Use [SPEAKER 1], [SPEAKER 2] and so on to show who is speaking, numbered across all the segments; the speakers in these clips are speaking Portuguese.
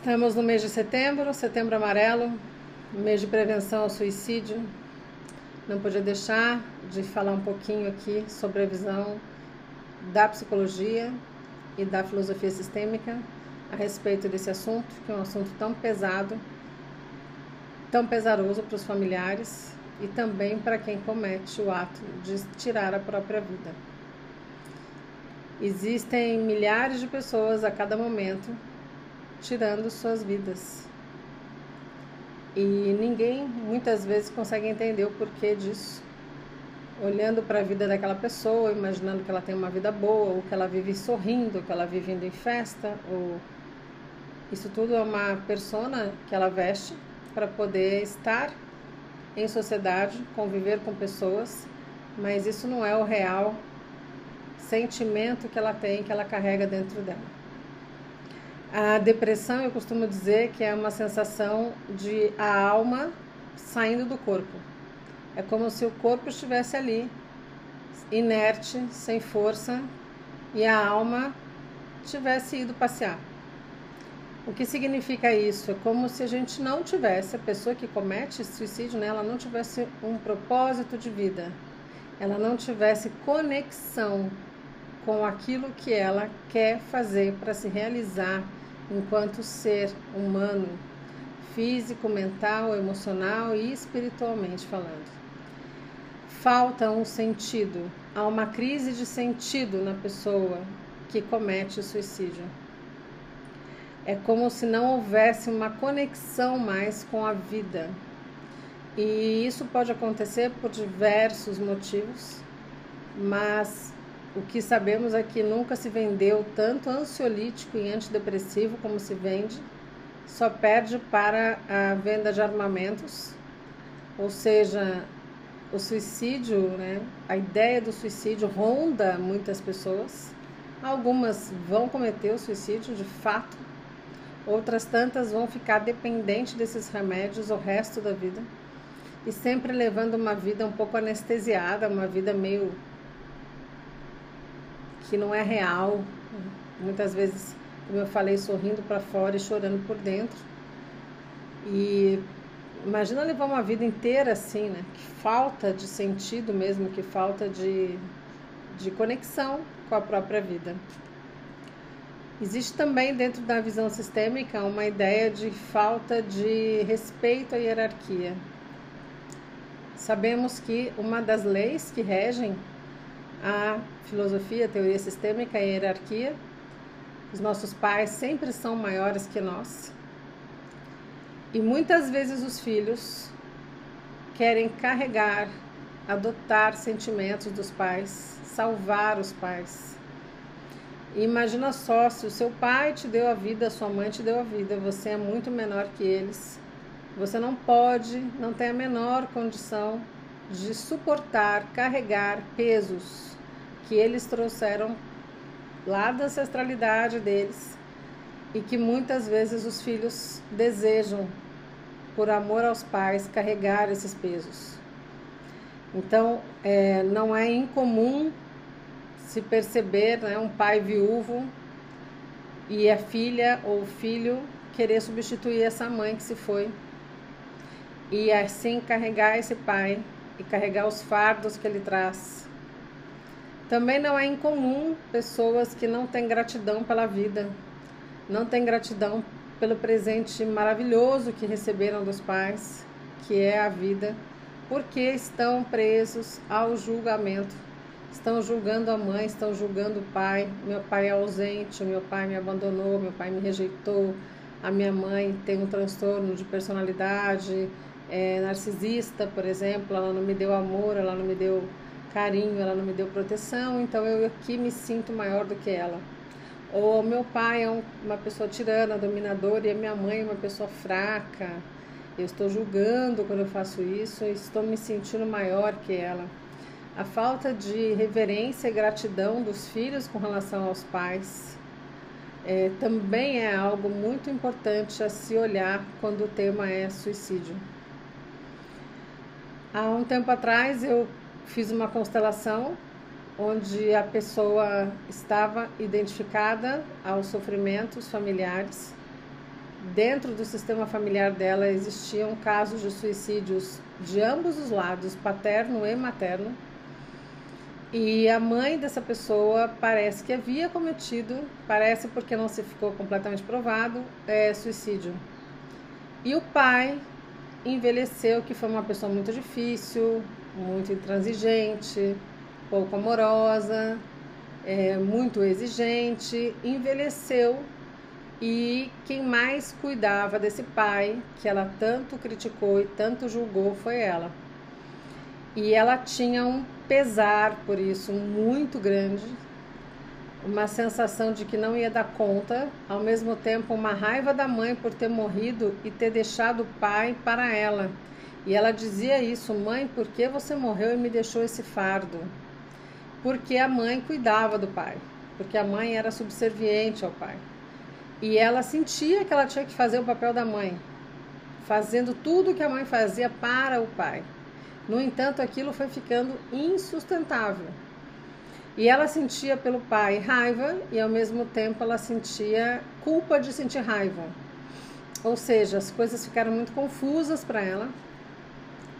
[SPEAKER 1] Estamos no mês de setembro, setembro amarelo, mês de prevenção ao suicídio. Não podia deixar de falar um pouquinho aqui sobre a visão da psicologia e da filosofia sistêmica a respeito desse assunto, que é um assunto tão pesado, tão pesaroso para os familiares e também para quem comete o ato de tirar a própria vida. Existem milhares de pessoas a cada momento tirando suas vidas. E ninguém muitas vezes consegue entender o porquê disso. Olhando para a vida daquela pessoa, imaginando que ela tem uma vida boa, ou que ela vive sorrindo, que ela vive indo em festa, ou isso tudo é uma persona que ela veste para poder estar em sociedade, conviver com pessoas, mas isso não é o real sentimento que ela tem, que ela carrega dentro dela. A depressão, eu costumo dizer que é uma sensação de a alma saindo do corpo. É como se o corpo estivesse ali, inerte, sem força, e a alma tivesse ido passear. O que significa isso? É como se a gente não tivesse, a pessoa que comete suicídio, né, ela não tivesse um propósito de vida, ela não tivesse conexão com aquilo que ela quer fazer para se realizar enquanto ser humano, físico, mental, emocional e espiritualmente falando. Falta um sentido, há uma crise de sentido na pessoa que comete o suicídio. É como se não houvesse uma conexão mais com a vida. E isso pode acontecer por diversos motivos, mas o que sabemos é que nunca se vendeu tanto ansiolítico e antidepressivo como se vende, só perde para a venda de armamentos, ou seja, o suicídio, né? A ideia do suicídio ronda muitas pessoas. Algumas vão cometer o suicídio de fato, outras tantas vão ficar dependentes desses remédios o resto da vida e sempre levando uma vida um pouco anestesiada, uma vida meio que não é real. Muitas vezes, como eu falei, sorrindo para fora e chorando por dentro. E imagina levar uma vida inteira assim, né? Que falta de sentido mesmo, que falta de, de conexão com a própria vida. Existe também dentro da visão sistêmica uma ideia de falta de respeito à hierarquia. Sabemos que uma das leis que regem a filosofia, a teoria sistêmica e a hierarquia. Os nossos pais sempre são maiores que nós. E muitas vezes os filhos querem carregar, adotar sentimentos dos pais, salvar os pais. E imagina só, se o seu pai te deu a vida, a sua mãe te deu a vida, você é muito menor que eles. Você não pode, não tem a menor condição de suportar, carregar pesos que eles trouxeram lá da ancestralidade deles e que muitas vezes os filhos desejam, por amor aos pais, carregar esses pesos. Então, é, não é incomum se perceber né, um pai viúvo e a filha ou o filho querer substituir essa mãe que se foi e assim carregar esse pai e carregar os fardos que ele traz também não é incomum pessoas que não têm gratidão pela vida, não têm gratidão pelo presente maravilhoso que receberam dos pais, que é a vida, porque estão presos ao julgamento. Estão julgando a mãe, estão julgando o pai. Meu pai é ausente, meu pai me abandonou, meu pai me rejeitou, a minha mãe tem um transtorno de personalidade é, narcisista, por exemplo, ela não me deu amor, ela não me deu carinho, ela não me deu proteção, então eu aqui me sinto maior do que ela. Ou meu pai é um, uma pessoa tirana, dominadora, e a minha mãe é uma pessoa fraca. Eu estou julgando quando eu faço isso, e estou me sentindo maior que ela. A falta de reverência e gratidão dos filhos com relação aos pais é, também é algo muito importante a se olhar quando o tema é suicídio. Há um tempo atrás eu fiz uma constelação onde a pessoa estava identificada aos sofrimentos familiares dentro do sistema familiar dela existiam casos de suicídios de ambos os lados, paterno e materno. E a mãe dessa pessoa parece que havia cometido, parece porque não se ficou completamente provado, é, suicídio. E o pai envelheceu, que foi uma pessoa muito difícil, muito intransigente, pouco amorosa, é, muito exigente, envelheceu e quem mais cuidava desse pai, que ela tanto criticou e tanto julgou, foi ela. E ela tinha um pesar por isso muito grande, uma sensação de que não ia dar conta, ao mesmo tempo uma raiva da mãe por ter morrido e ter deixado o pai para ela. E ela dizia isso: Mãe, por que você morreu e me deixou esse fardo? Porque a mãe cuidava do pai, porque a mãe era subserviente ao pai. E ela sentia que ela tinha que fazer o papel da mãe, fazendo tudo que a mãe fazia para o pai. No entanto, aquilo foi ficando insustentável. E ela sentia pelo pai raiva e ao mesmo tempo ela sentia culpa de sentir raiva. Ou seja, as coisas ficaram muito confusas para ela.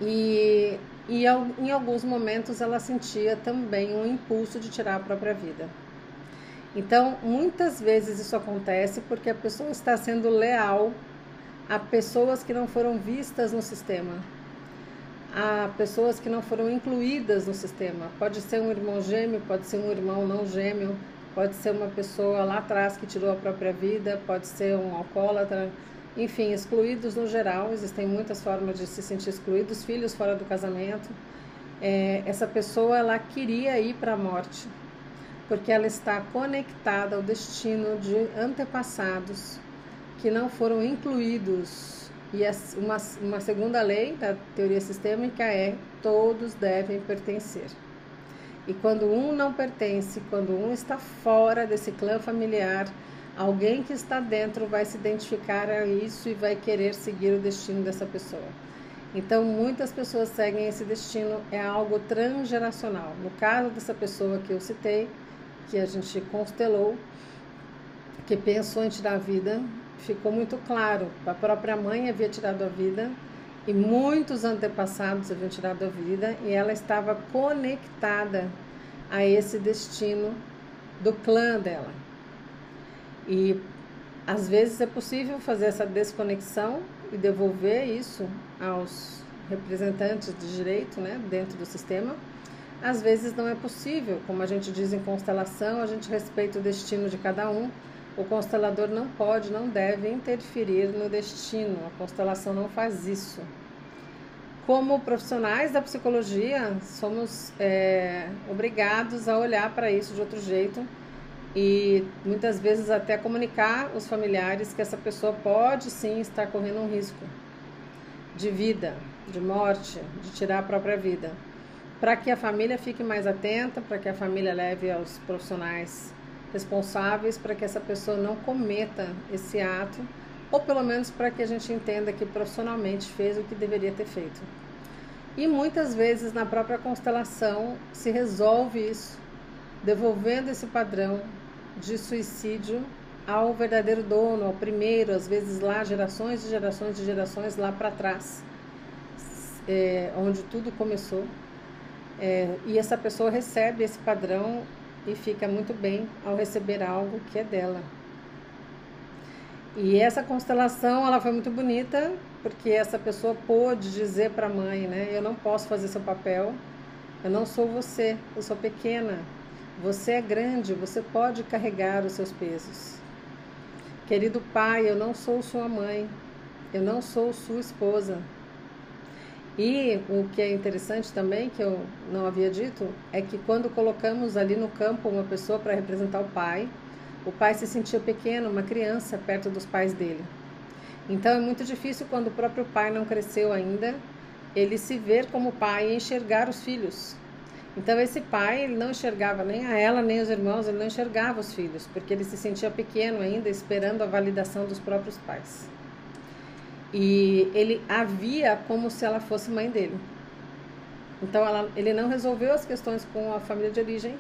[SPEAKER 1] E, e em alguns momentos ela sentia também um impulso de tirar a própria vida. Então, muitas vezes isso acontece porque a pessoa está sendo leal a pessoas que não foram vistas no sistema, a pessoas que não foram incluídas no sistema. Pode ser um irmão gêmeo, pode ser um irmão não gêmeo, pode ser uma pessoa lá atrás que tirou a própria vida, pode ser um alcoólatra, enfim, excluídos no geral. Existem muitas formas de se sentir excluídos, filhos fora do casamento. É, essa pessoa ela queria ir para a morte porque ela está conectada ao destino de antepassados que não foram incluídos. E uma, uma segunda lei da teoria sistêmica é todos devem pertencer. E quando um não pertence, quando um está fora desse clã familiar, alguém que está dentro vai se identificar a isso e vai querer seguir o destino dessa pessoa. Então, muitas pessoas seguem esse destino, é algo transgeracional. No caso dessa pessoa que eu citei, que a gente constelou, que pensou em tirar a vida, ficou muito claro. A própria mãe havia tirado a vida e muitos antepassados haviam tirado a vida e ela estava conectada a esse destino do clã dela. E às vezes é possível fazer essa desconexão e devolver isso aos representantes de direito, né, dentro do sistema às vezes não é possível, como a gente diz em constelação, a gente respeita o destino de cada um. O constelador não pode, não deve interferir no destino. A constelação não faz isso. Como profissionais da psicologia, somos é, obrigados a olhar para isso de outro jeito e muitas vezes até comunicar os familiares que essa pessoa pode sim estar correndo um risco de vida, de morte, de tirar a própria vida para que a família fique mais atenta, para que a família leve aos profissionais responsáveis para que essa pessoa não cometa esse ato, ou pelo menos para que a gente entenda que profissionalmente fez o que deveria ter feito. E muitas vezes na própria constelação se resolve isso, devolvendo esse padrão de suicídio ao verdadeiro dono, ao primeiro, às vezes lá gerações e gerações de gerações lá para trás, é, onde tudo começou. É, e essa pessoa recebe esse padrão e fica muito bem ao receber algo que é dela. E essa constelação, ela foi muito bonita, porque essa pessoa pôde dizer para a mãe, né, eu não posso fazer seu papel, eu não sou você, eu sou pequena. Você é grande, você pode carregar os seus pesos. Querido pai, eu não sou sua mãe, eu não sou sua esposa, e o que é interessante também, que eu não havia dito, é que quando colocamos ali no campo uma pessoa para representar o pai, o pai se sentia pequeno, uma criança, perto dos pais dele. Então é muito difícil quando o próprio pai não cresceu ainda, ele se ver como pai e enxergar os filhos. Então esse pai, ele não enxergava nem a ela, nem os irmãos, ele não enxergava os filhos, porque ele se sentia pequeno ainda, esperando a validação dos próprios pais. E ele a via como se ela fosse mãe dele. Então ela, ele não resolveu as questões com a família de origem.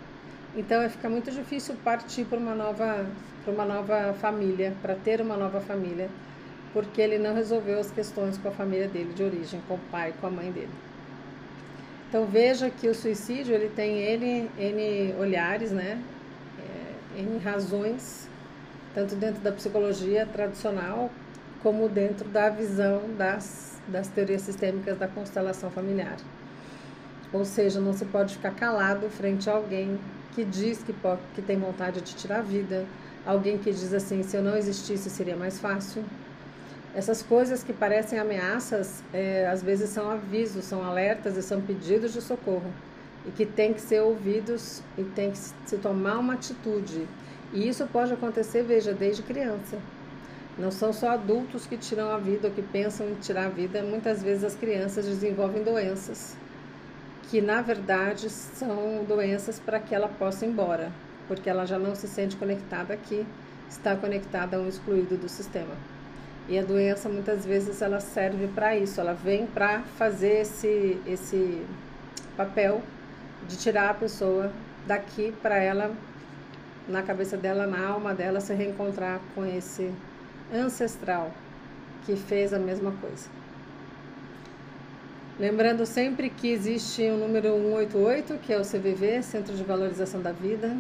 [SPEAKER 1] Então fica muito difícil partir para uma nova para uma nova família, para ter uma nova família, porque ele não resolveu as questões com a família dele de origem, com o pai, com a mãe dele. Então veja que o suicídio ele tem N, N olhares, né? É, N razões, tanto dentro da psicologia tradicional como dentro da visão das, das teorias sistêmicas da constelação familiar. Ou seja, não se pode ficar calado frente a alguém que diz que, pode, que tem vontade de tirar a vida, alguém que diz assim: se eu não existisse seria mais fácil. Essas coisas que parecem ameaças, é, às vezes são avisos, são alertas e são pedidos de socorro e que tem que ser ouvidos e tem que se tomar uma atitude. E isso pode acontecer, veja, desde criança. Não são só adultos que tiram a vida ou que pensam em tirar a vida, muitas vezes as crianças desenvolvem doenças que na verdade são doenças para que ela possa ir embora, porque ela já não se sente conectada aqui, está conectada a um excluído do sistema. E a doença muitas vezes ela serve para isso, ela vem para fazer esse esse papel de tirar a pessoa daqui para ela na cabeça dela, na alma dela se reencontrar com esse ancestral que fez a mesma coisa. Lembrando sempre que existe o número 188, que é o CVV, Centro de Valorização da Vida.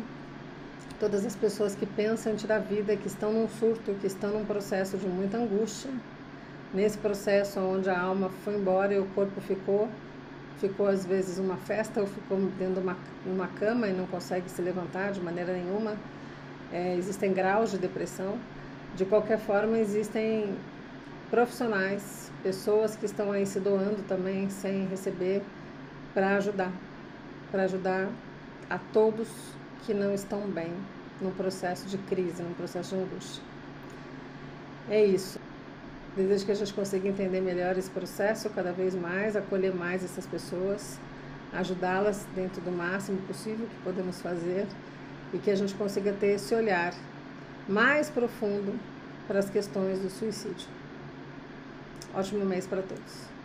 [SPEAKER 1] Todas as pessoas que pensam em tirar a vida, que estão num surto, que estão num processo de muita angústia, nesse processo onde a alma foi embora e o corpo ficou, ficou às vezes uma festa ou ficou dentro de uma, uma cama e não consegue se levantar de maneira nenhuma. É, existem graus de depressão. De qualquer forma, existem profissionais, pessoas que estão aí se doando também sem receber para ajudar, para ajudar a todos que não estão bem no processo de crise, no processo de angústia. É isso. Desejo que a gente consiga entender melhor esse processo cada vez mais, acolher mais essas pessoas, ajudá-las dentro do máximo possível que podemos fazer e que a gente consiga ter esse olhar mais profundo para as questões do suicídio. Ótimo mês para todos.